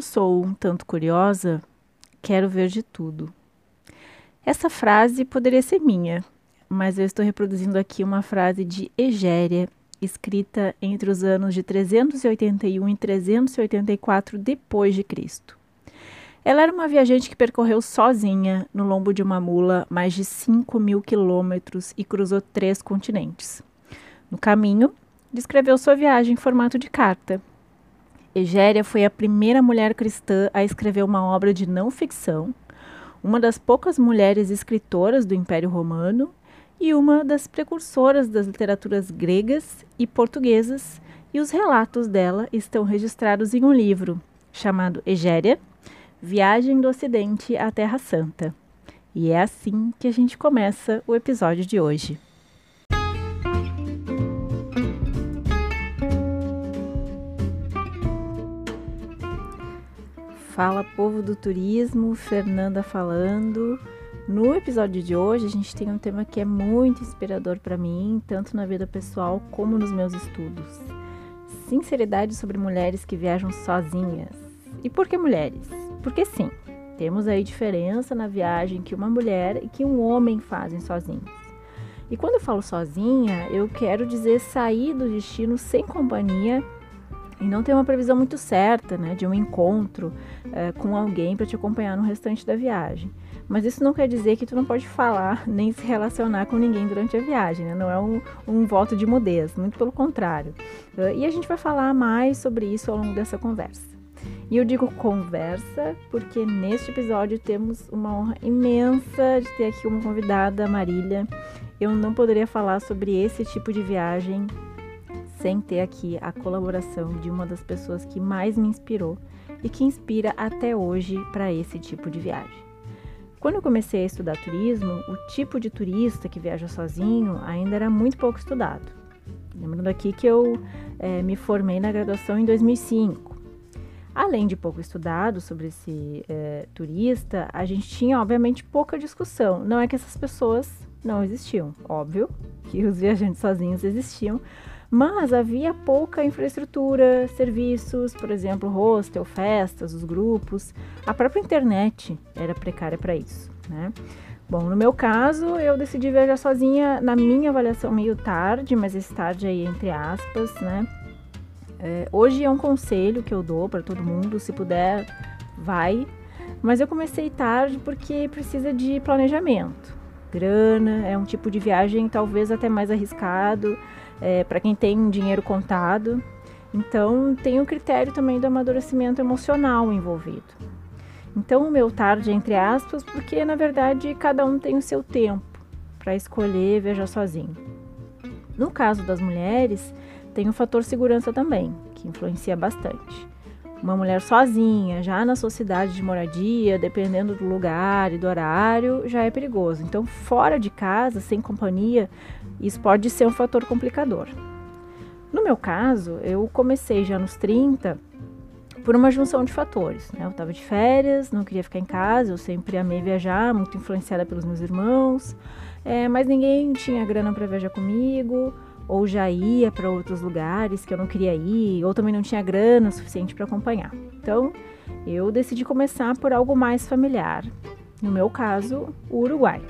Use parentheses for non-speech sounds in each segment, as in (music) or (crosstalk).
Como sou um tanto curiosa, quero ver de tudo. Essa frase poderia ser minha, mas eu estou reproduzindo aqui uma frase de Egéria, escrita entre os anos de 381 e 384 depois de Cristo. Ela era uma viajante que percorreu sozinha, no lombo de uma mula, mais de 5 mil quilômetros e cruzou três continentes. No caminho, descreveu sua viagem em formato de carta. Egéria foi a primeira mulher cristã a escrever uma obra de não ficção, uma das poucas mulheres escritoras do Império Romano e uma das precursoras das literaturas gregas e portuguesas, e os relatos dela estão registrados em um livro chamado Egéria, Viagem do Ocidente à Terra Santa. E é assim que a gente começa o episódio de hoje. Fala povo do turismo, Fernanda falando. No episódio de hoje, a gente tem um tema que é muito inspirador para mim, tanto na vida pessoal como nos meus estudos. Sinceridade sobre mulheres que viajam sozinhas. E por que mulheres? Porque sim, temos aí diferença na viagem que uma mulher e que um homem fazem sozinhos. E quando eu falo sozinha, eu quero dizer sair do destino sem companhia e não ter uma previsão muito certa, né, de um encontro é, com alguém para te acompanhar no restante da viagem. Mas isso não quer dizer que tu não pode falar (laughs) nem se relacionar com ninguém durante a viagem, né? Não é um, um voto de mudez, muito pelo contrário. Uh, e a gente vai falar mais sobre isso ao longo dessa conversa. E eu digo conversa porque neste episódio temos uma honra imensa de ter aqui uma convidada, Marília. Eu não poderia falar sobre esse tipo de viagem sem ter aqui a colaboração de uma das pessoas que mais me inspirou e que inspira até hoje para esse tipo de viagem. Quando eu comecei a estudar turismo, o tipo de turista que viaja sozinho ainda era muito pouco estudado. Lembrando aqui que eu é, me formei na graduação em 2005 Além de pouco estudado sobre esse é, turista, a gente tinha, obviamente, pouca discussão. Não é que essas pessoas não existiam, óbvio que os (laughs) viajantes sozinhos existiam, mas havia pouca infraestrutura, serviços, por exemplo, hostel, festas, os grupos. A própria internet era precária para isso, né? Bom, no meu caso, eu decidi viajar sozinha na minha avaliação meio tarde, mas esse tarde aí entre aspas, né? É, hoje é um conselho que eu dou para todo mundo, se puder, vai. Mas eu comecei tarde porque precisa de planejamento. Grana, é um tipo de viagem talvez até mais arriscado é, para quem tem dinheiro contado. Então tem o critério também do amadurecimento emocional envolvido. Então o meu tarde entre aspas, porque na verdade cada um tem o seu tempo para escolher viajar sozinho. No caso das mulheres, tem o fator segurança também, que influencia bastante. Uma mulher sozinha, já na sua cidade de moradia, dependendo do lugar e do horário, já é perigoso. Então, fora de casa, sem companhia, isso pode ser um fator complicador. No meu caso, eu comecei já nos 30 por uma junção de fatores. Né? Eu estava de férias, não queria ficar em casa, eu sempre amei viajar, muito influenciada pelos meus irmãos, é, mas ninguém tinha grana para viajar comigo ou já ia para outros lugares que eu não queria ir, ou também não tinha grana suficiente para acompanhar. Então, eu decidi começar por algo mais familiar. No meu caso, o Uruguai.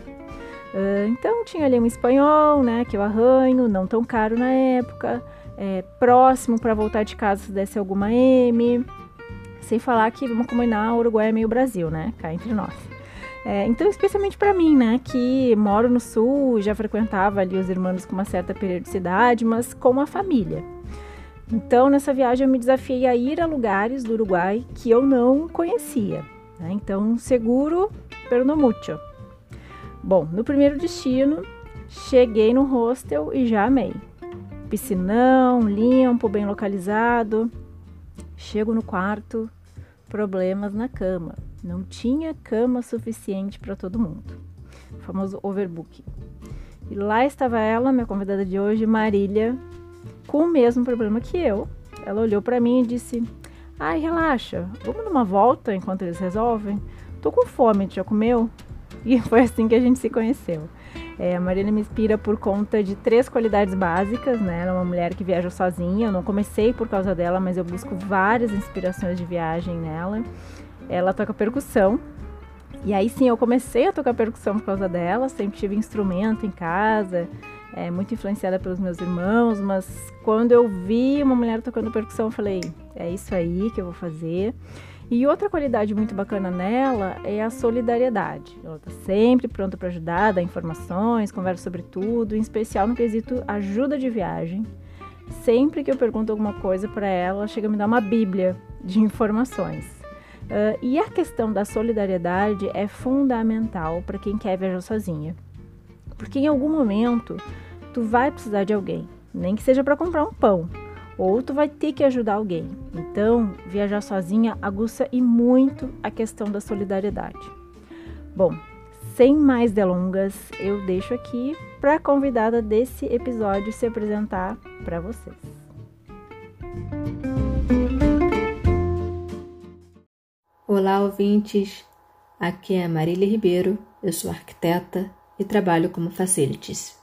Uh, então, tinha ali um espanhol, né, que eu arranho, não tão caro na época, é, próximo para voltar de casa se desse alguma M. Sem falar que, vamos combinar, o Uruguai é meio Brasil, né, cá entre nós. É, então, especialmente para mim, né, que moro no sul, já frequentava ali os irmãos com uma certa periodicidade, mas com uma família. Então, nessa viagem, eu me desafiei a ir a lugares do Uruguai que eu não conhecia. Né? Então, seguro, pero no mucho. Bom, no primeiro destino, cheguei no hostel e já amei. Piscinão, limpo, bem localizado. Chego no quarto, problemas na cama não tinha cama suficiente para todo mundo. O famoso overbooking. E lá estava ela, minha convidada de hoje, Marília, com o mesmo problema que eu. Ela olhou para mim e disse: Ai, relaxa, vamos numa volta enquanto eles resolvem? Tô com fome, já comeu? E (laughs) foi assim que a gente se conheceu. É, a Marília me inspira por conta de três qualidades básicas, né? Ela é uma mulher que viaja sozinha. Eu não comecei por causa dela, mas eu busco várias inspirações de viagem nela. Ela toca percussão. E aí sim, eu comecei a tocar percussão por causa dela. Sempre tive instrumento em casa, é, muito influenciada pelos meus irmãos. Mas quando eu vi uma mulher tocando percussão, eu falei: é isso aí que eu vou fazer. E outra qualidade muito bacana nela é a solidariedade. Ela está sempre pronta para ajudar, dar informações, conversa sobre tudo, em especial no quesito ajuda de viagem. Sempre que eu pergunto alguma coisa para ela, ela chega a me dar uma bíblia de informações. Uh, e a questão da solidariedade é fundamental para quem quer viajar sozinha. Porque em algum momento tu vai precisar de alguém, nem que seja para comprar um pão, ou tu vai ter que ajudar alguém. Então, viajar sozinha aguça e muito a questão da solidariedade. Bom, sem mais delongas, eu deixo aqui para a convidada desse episódio se apresentar para vocês. Olá, ouvintes. Aqui é Marília Ribeiro, eu sou arquiteta e trabalho como facilities.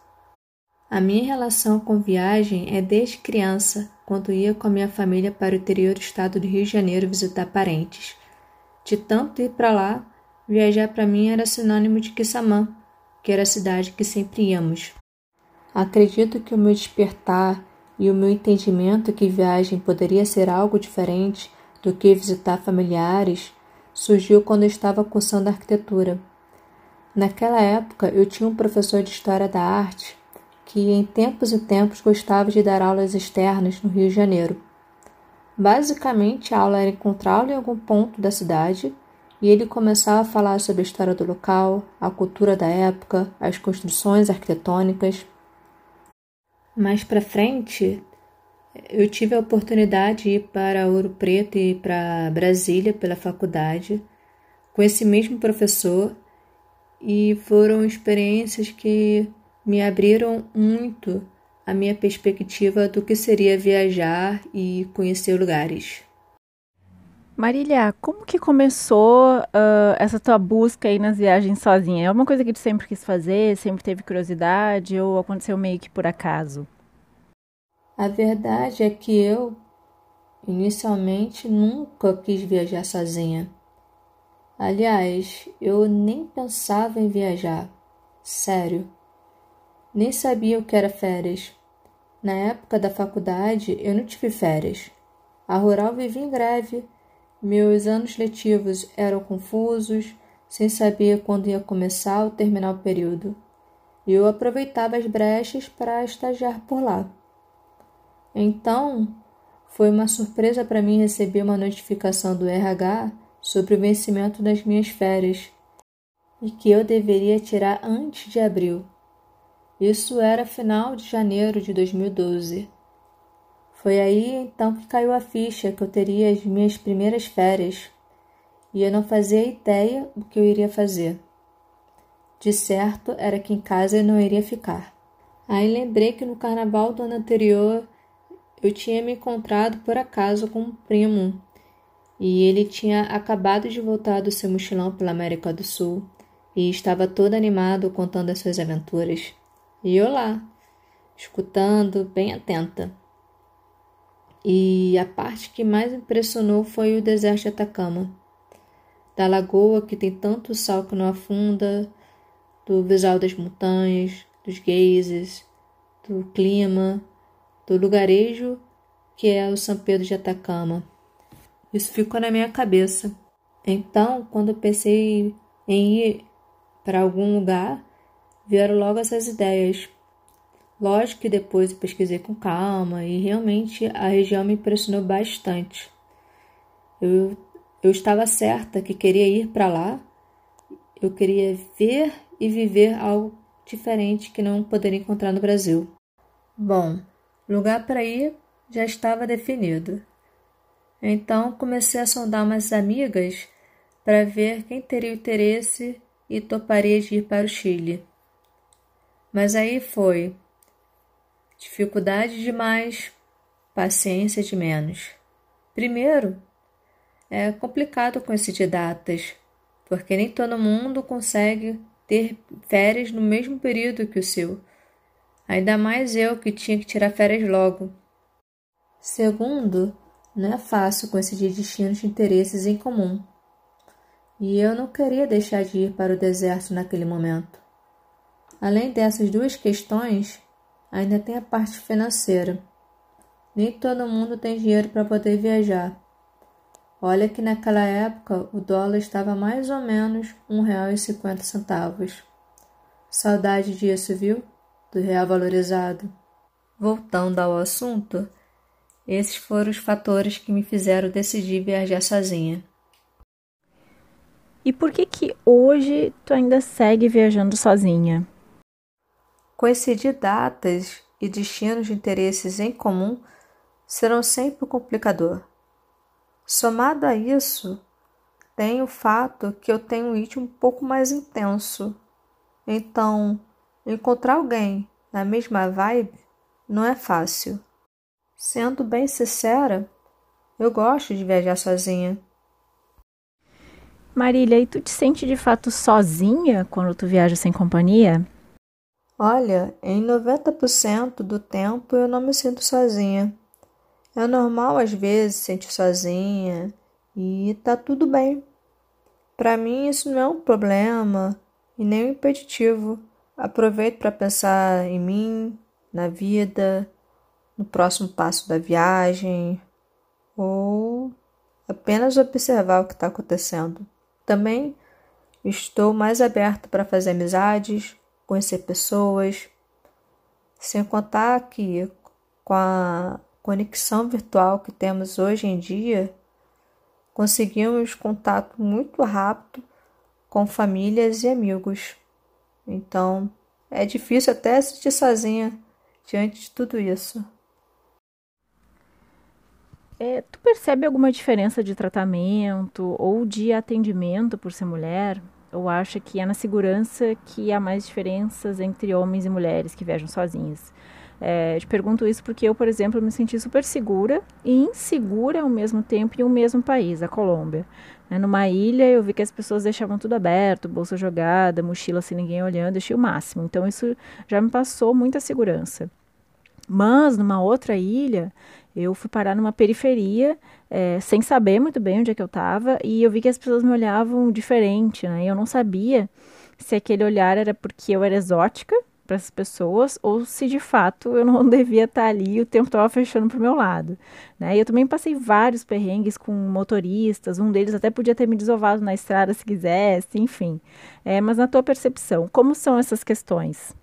A minha relação com viagem é desde criança, quando ia com a minha família para o interior do estado do Rio de Janeiro visitar parentes. De tanto ir para lá, viajar para mim era sinônimo de Quissamã, que era a cidade que sempre íamos. Acredito que o meu despertar e o meu entendimento que viagem poderia ser algo diferente do que visitar familiares surgiu quando eu estava cursando arquitetura. Naquela época, eu tinha um professor de História da Arte que em tempos e tempos gostava de dar aulas externas no Rio de Janeiro. Basicamente, a aula era encontrá-lo em algum ponto da cidade e ele começava a falar sobre a história do local, a cultura da época, as construções arquitetônicas. Mais para frente, eu tive a oportunidade de ir para Ouro Preto e para Brasília pela faculdade com esse mesmo professor e foram experiências que me abriram muito a minha perspectiva do que seria viajar e conhecer lugares. Marília, como que começou uh, essa tua busca aí nas viagens sozinha? É uma coisa que tu sempre quis fazer, sempre teve curiosidade ou aconteceu meio que por acaso? A verdade é que eu, inicialmente, nunca quis viajar sozinha. Aliás, eu nem pensava em viajar. Sério. Nem sabia o que era férias. Na época da faculdade, eu não tive férias. A rural vivia em greve. Meus anos letivos eram confusos, sem saber quando ia começar ou terminar o período. E eu aproveitava as brechas para estagiar por lá. Então, foi uma surpresa para mim receber uma notificação do RH sobre o vencimento das minhas férias e que eu deveria tirar antes de abril. Isso era final de janeiro de 2012. Foi aí então que caiu a ficha que eu teria as minhas primeiras férias e eu não fazia ideia do que eu iria fazer. De certo era que em casa eu não iria ficar. Aí lembrei que no carnaval do ano anterior eu tinha me encontrado por acaso com um primo e ele tinha acabado de voltar do seu mochilão pela América do Sul e estava todo animado contando as suas aventuras. E eu lá, escutando, bem atenta. E a parte que mais impressionou foi o deserto de Atacama, da lagoa que tem tanto sal que não afunda, do visual das montanhas, dos geysers, do clima, do lugarejo que é o São Pedro de Atacama. Isso ficou na minha cabeça. Então, quando eu pensei em ir para algum lugar, vieram logo essas ideias. Lógico que depois eu pesquisei com calma e realmente a região me impressionou bastante. Eu, eu estava certa que queria ir para lá, eu queria ver e viver algo diferente que não poderia encontrar no Brasil. Bom, lugar para ir já estava definido. Então comecei a sondar umas amigas para ver quem teria interesse e toparia de ir para o Chile. Mas aí foi dificuldade demais, paciência de menos. Primeiro, é complicado coincidir datas, porque nem todo mundo consegue ter férias no mesmo período que o seu. Ainda mais eu que tinha que tirar férias logo. Segundo, não é fácil coincidir destinos de interesses em comum. E eu não queria deixar de ir para o deserto naquele momento. Além dessas duas questões, ainda tem a parte financeira. Nem todo mundo tem dinheiro para poder viajar. Olha que naquela época o dólar estava mais ou menos R$ 1,50. Saudade disso, viu? Do real valorizado. Voltando ao assunto, esses foram os fatores que me fizeram decidir viajar sozinha. E por que que hoje tu ainda segue viajando sozinha? Coincidir datas e destinos de interesses em comum serão sempre um complicador. Somado a isso, tem o fato que eu tenho um ritmo um pouco mais intenso. Então, encontrar alguém na mesma vibe não é fácil. Sendo bem sincera, eu gosto de viajar sozinha. Marília, e tu te sente de fato sozinha quando tu viaja sem companhia? Olha, em 90% do tempo eu não me sinto sozinha. É normal às vezes sentir sozinha e tá tudo bem. Para mim isso não é um problema e nem um impeditivo. Aproveito para pensar em mim, na vida, no próximo passo da viagem ou apenas observar o que está acontecendo. Também estou mais aberto para fazer amizades, conhecer pessoas, sem contar que com a conexão virtual que temos hoje em dia, conseguimos contato muito rápido com famílias e amigos. Então, é difícil até assistir sozinha diante de tudo isso. É, tu percebe alguma diferença de tratamento ou de atendimento por ser mulher? Ou acha que é na segurança que há mais diferenças entre homens e mulheres que viajam sozinhas? É, te pergunto isso porque eu, por exemplo, me senti super segura e insegura ao mesmo tempo em um mesmo país, a Colômbia. Né, numa ilha, eu vi que as pessoas deixavam tudo aberto, bolsa jogada, mochila sem ninguém olhando, deixei o máximo. Então, isso já me passou muita segurança. Mas, numa outra ilha, eu fui parar numa periferia, é, sem saber muito bem onde é que eu estava, e eu vi que as pessoas me olhavam diferente, né? Eu não sabia se aquele olhar era porque eu era exótica para essas pessoas ou se de fato eu não (laughs) devia estar ali e o tempo estava fechando para o meu lado. Né? Eu também passei vários perrengues com motoristas, um deles até podia ter me desovado na estrada se quisesse, enfim. É, mas na tua percepção, como são essas questões?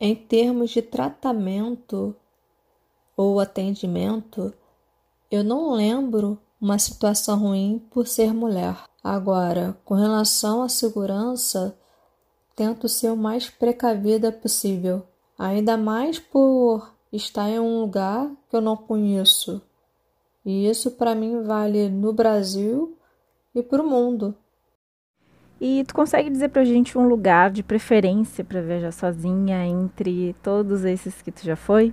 Em termos de tratamento, ou atendimento, eu não lembro uma situação ruim por ser mulher. Agora, com relação à segurança, tento ser o mais precavida possível, ainda mais por estar em um lugar que eu não conheço. E isso para mim vale no Brasil e para o mundo. E tu consegue dizer pra gente um lugar de preferência para viajar sozinha entre todos esses que tu já foi?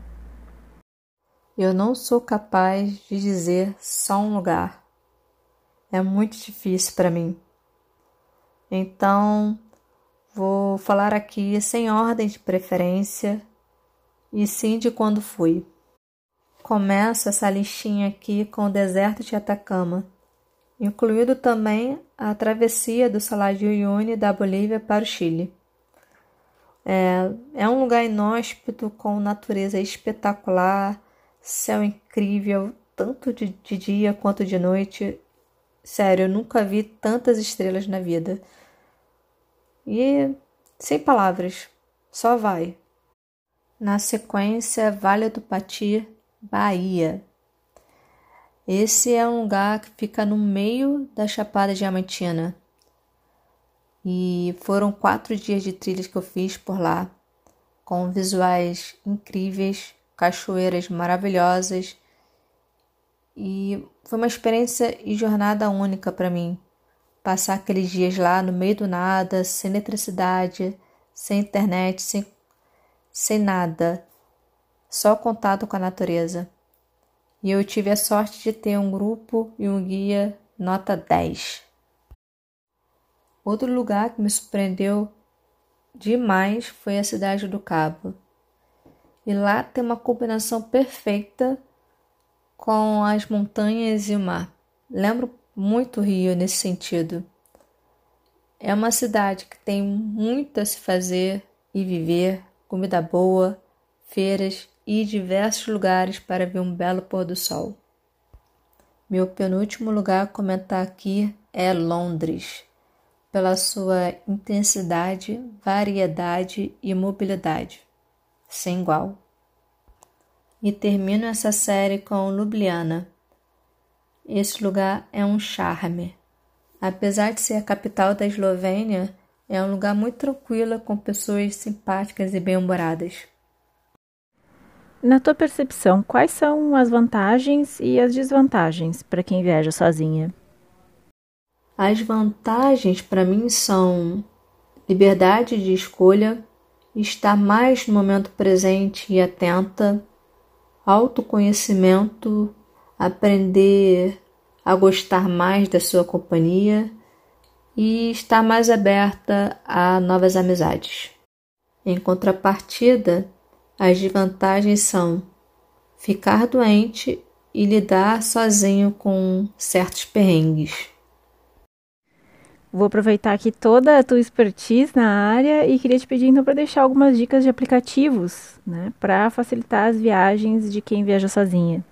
Eu não sou capaz de dizer só um lugar. É muito difícil para mim. Então, vou falar aqui sem ordem de preferência e sim de quando fui. Começo essa listinha aqui com o deserto de Atacama, incluído também a travessia do Saladillo Uyuni da Bolívia para o Chile. É, é um lugar inóspito com natureza espetacular Céu incrível, tanto de, de dia quanto de noite. Sério, eu nunca vi tantas estrelas na vida. E sem palavras, só vai. Na sequência, Vale do Pati, Bahia. Esse é um lugar que fica no meio da Chapada Diamantina. E foram quatro dias de trilhas que eu fiz por lá, com visuais incríveis, cachoeiras maravilhosas e foi uma experiência e jornada única para mim. Passar aqueles dias lá no meio do nada, sem eletricidade, sem internet, sem, sem nada, só contato com a natureza. E eu tive a sorte de ter um grupo e um guia nota 10. Outro lugar que me surpreendeu demais foi a cidade do Cabo. E lá tem uma combinação perfeita com as montanhas e o mar. Lembro muito Rio nesse sentido. É uma cidade que tem muito a se fazer e viver, comida boa, feiras e diversos lugares para ver um belo pôr do sol. Meu penúltimo lugar a comentar aqui é Londres, pela sua intensidade, variedade e mobilidade, sem igual. E termino essa série com Ljubljana. Esse lugar é um charme. Apesar de ser a capital da Eslovênia, é um lugar muito tranquilo com pessoas simpáticas e bem-humoradas. Na tua percepção, quais são as vantagens e as desvantagens para quem viaja sozinha? As vantagens para mim são liberdade de escolha, estar mais no momento presente e atenta, autoconhecimento, aprender a gostar mais da sua companhia e estar mais aberta a novas amizades. Em contrapartida, as desvantagens são ficar doente e lidar sozinho com certos perrengues. Vou aproveitar aqui toda a tua expertise na área e queria te pedir então para deixar algumas dicas de aplicativos, né, para facilitar as viagens de quem viaja sozinha.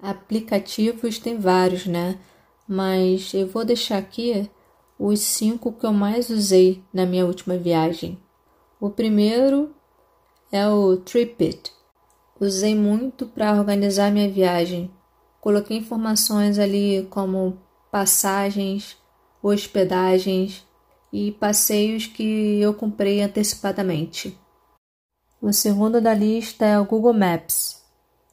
Aplicativos tem vários, né? Mas eu vou deixar aqui os cinco que eu mais usei na minha última viagem. O primeiro é o Tripit. Usei muito para organizar minha viagem. Coloquei informações ali como passagens, hospedagens e passeios que eu comprei antecipadamente. O segundo da lista é o Google Maps.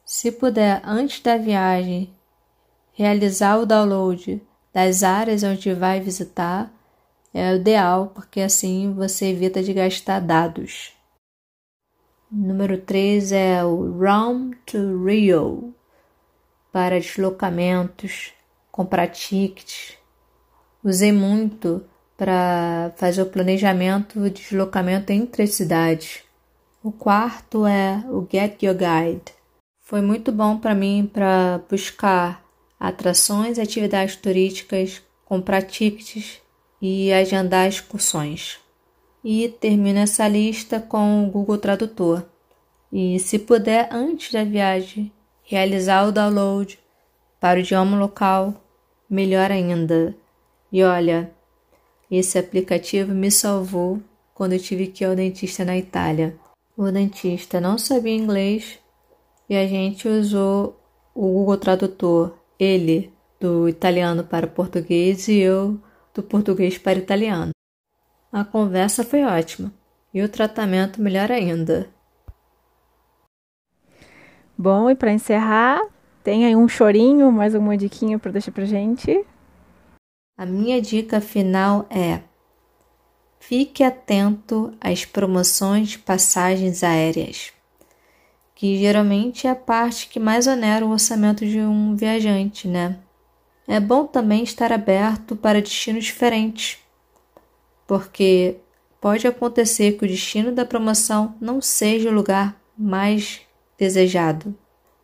Se puder, antes da viagem, realizar o download das áreas onde vai visitar, é o ideal, porque assim você evita de gastar dados. Número 3 é o Round to Rio para deslocamentos, comprar tickets. Usei muito para fazer o planejamento de deslocamento entre as cidades. O quarto é o Get Your Guide. Foi muito bom para mim para buscar atrações e atividades turísticas, comprar tickets e agendar excursões e termino essa lista com o Google Tradutor. E, se puder, antes da viagem, realizar o download para o idioma local, melhor ainda. E olha, esse aplicativo me salvou quando eu tive que ir ao dentista na Itália. O dentista não sabia inglês e a gente usou o Google Tradutor, ele do italiano para português e eu do português para italiano. A conversa foi ótima e o tratamento melhor ainda. Bom, e para encerrar, tem aí um chorinho, mais uma diquinha para deixar pra gente? A minha dica final é: fique atento às promoções de passagens aéreas, que geralmente é a parte que mais onera o orçamento de um viajante, né? É bom também estar aberto para destinos diferentes porque pode acontecer que o destino da promoção não seja o lugar mais desejado,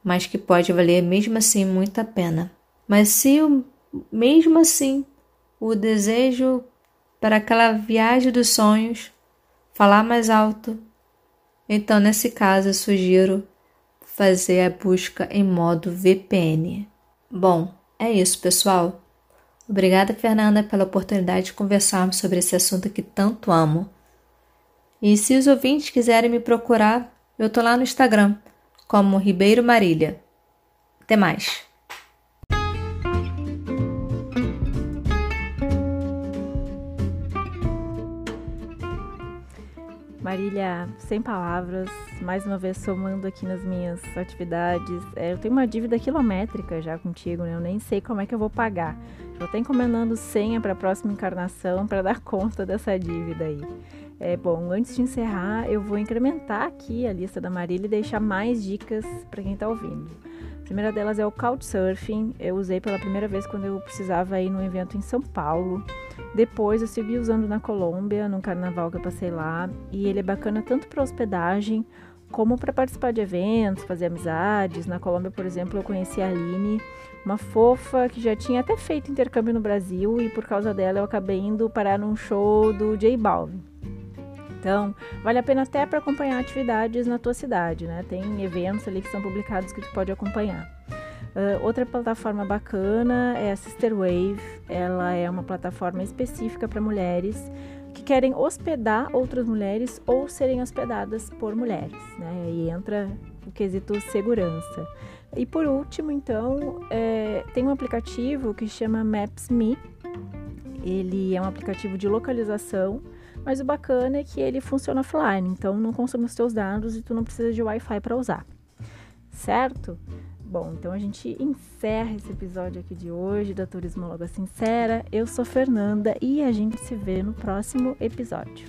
mas que pode valer mesmo assim muito a pena. Mas se mesmo assim o desejo para aquela viagem dos sonhos falar mais alto, então nesse caso eu sugiro fazer a busca em modo VPN. Bom, é isso, pessoal. Obrigada, Fernanda, pela oportunidade de conversarmos sobre esse assunto que tanto amo. E se os ouvintes quiserem me procurar, eu tô lá no Instagram, como Ribeiro Marília. Até mais! Marília, sem palavras, mais uma vez somando aqui nas minhas atividades. É, eu tenho uma dívida quilométrica já contigo, né? Eu nem sei como é que eu vou pagar. Já tô encomendando senha para a próxima encarnação para dar conta dessa dívida aí. É bom, antes de encerrar, eu vou incrementar aqui a lista da Marília e deixar mais dicas para quem está ouvindo. A primeira delas é o Couchsurfing. Eu usei pela primeira vez quando eu precisava ir num evento em São Paulo. Depois eu segui usando na Colômbia, num carnaval que eu passei lá, e ele é bacana tanto para hospedagem como para participar de eventos, fazer amizades. Na Colômbia, por exemplo, eu conheci a Aline, uma fofa que já tinha até feito intercâmbio no Brasil e por causa dela eu acabei indo parar num show do J Balvin. Então, vale a pena até para acompanhar atividades na tua cidade, né? Tem eventos ali que são publicados que tu pode acompanhar. Uh, outra plataforma bacana é a Sister Wave. Ela é uma plataforma específica para mulheres que querem hospedar outras mulheres ou serem hospedadas por mulheres, né? E entra o quesito segurança. E por último, então, é, tem um aplicativo que chama Maps.me. Ele é um aplicativo de localização, mas o bacana é que ele funciona offline, então não consome os teus dados e tu não precisa de Wi-Fi para usar. Certo? Bom, então a gente encerra esse episódio aqui de hoje da Turismóloga Sincera. Eu sou Fernanda e a gente se vê no próximo episódio.